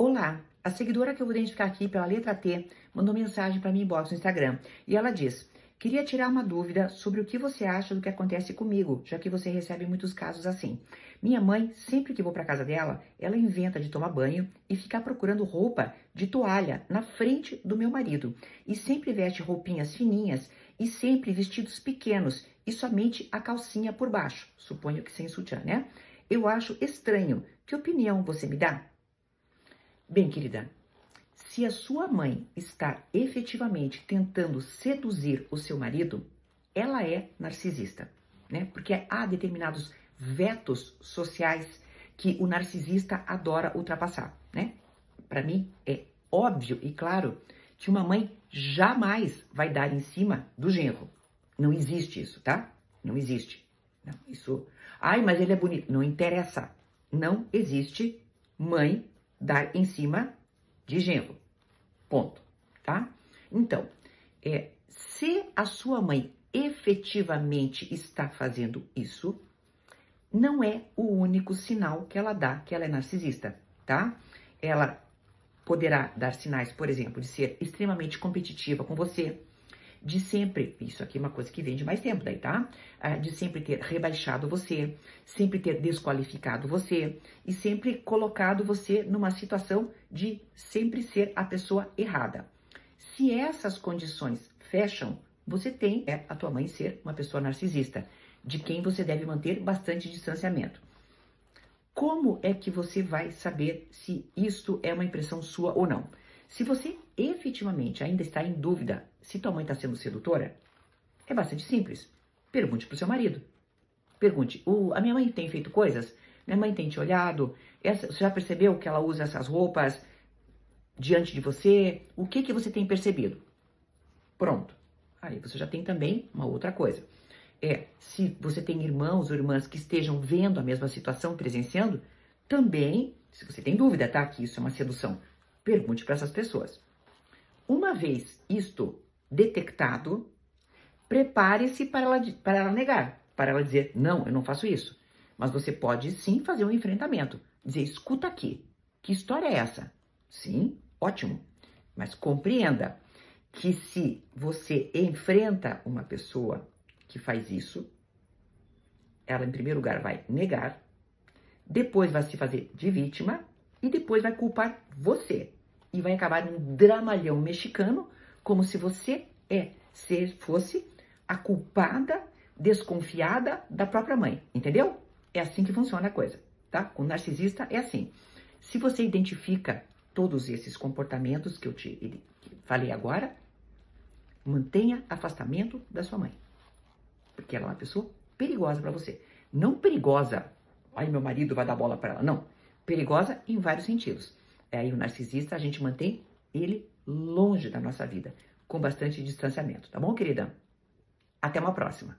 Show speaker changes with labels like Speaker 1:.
Speaker 1: Olá, a seguidora que eu vou identificar aqui pela letra T mandou mensagem para mim inbox no Instagram e ela diz: Queria tirar uma dúvida sobre o que você acha do que acontece comigo, já que você recebe muitos casos assim. Minha mãe, sempre que vou para casa dela, ela inventa de tomar banho e ficar procurando roupa de toalha na frente do meu marido. E sempre veste roupinhas fininhas e sempre vestidos pequenos e somente a calcinha por baixo. Suponho que sem sutiã, né? Eu acho estranho. Que opinião você me dá? Bem, querida, se a sua mãe está efetivamente tentando seduzir o seu marido, ela é narcisista, né? Porque há determinados vetos sociais que o narcisista adora ultrapassar, né? Para mim é óbvio e claro que uma mãe jamais vai dar em cima do genro. Não existe isso, tá? Não existe. Não, isso. Ai, mas ele é bonito. Não interessa. Não existe mãe dar em cima de genro. Ponto, tá? Então, é, se a sua mãe efetivamente está fazendo isso, não é o único sinal que ela dá que ela é narcisista, tá? Ela poderá dar sinais, por exemplo, de ser extremamente competitiva com você, de sempre, isso aqui é uma coisa que vem de mais tempo daí, tá? Ah, de sempre ter rebaixado você, sempre ter desqualificado você e sempre colocado você numa situação de sempre ser a pessoa errada. Se essas condições fecham, você tem é, a tua mãe ser uma pessoa narcisista, de quem você deve manter bastante distanciamento. Como é que você vai saber se isto é uma impressão sua ou não? Se você efetivamente ainda está em dúvida se tua mãe está sendo sedutora, é bastante simples. Pergunte para o seu marido. Pergunte: o, a minha mãe tem feito coisas? Minha mãe tem te olhado? Essa, você já percebeu que ela usa essas roupas diante de você? O que, que você tem percebido? Pronto. Aí você já tem também uma outra coisa. É, se você tem irmãos ou irmãs que estejam vendo a mesma situação, presenciando, também, se você tem dúvida, tá? Que isso é uma sedução, pergunte para essas pessoas. Uma vez isto detectado, prepare-se para ela, para ela negar, para ela dizer: não, eu não faço isso. Mas você pode sim fazer um enfrentamento, dizer: escuta aqui, que história é essa? Sim, ótimo. Mas compreenda que se você enfrenta uma pessoa que faz isso, ela em primeiro lugar vai negar, depois vai se fazer de vítima e depois vai culpar você e vai acabar num dramalhão mexicano, como se você é ser fosse a culpada, desconfiada da própria mãe, entendeu? É assim que funciona a coisa, tá? Com narcisista é assim. Se você identifica todos esses comportamentos que eu te falei agora, mantenha afastamento da sua mãe, porque ela é uma pessoa perigosa para você. Não perigosa, ai meu marido vai dar bola para ela, não. Perigosa em vários sentidos. É aí o narcisista, a gente mantém ele longe da nossa vida, com bastante distanciamento, tá bom, querida? Até uma próxima.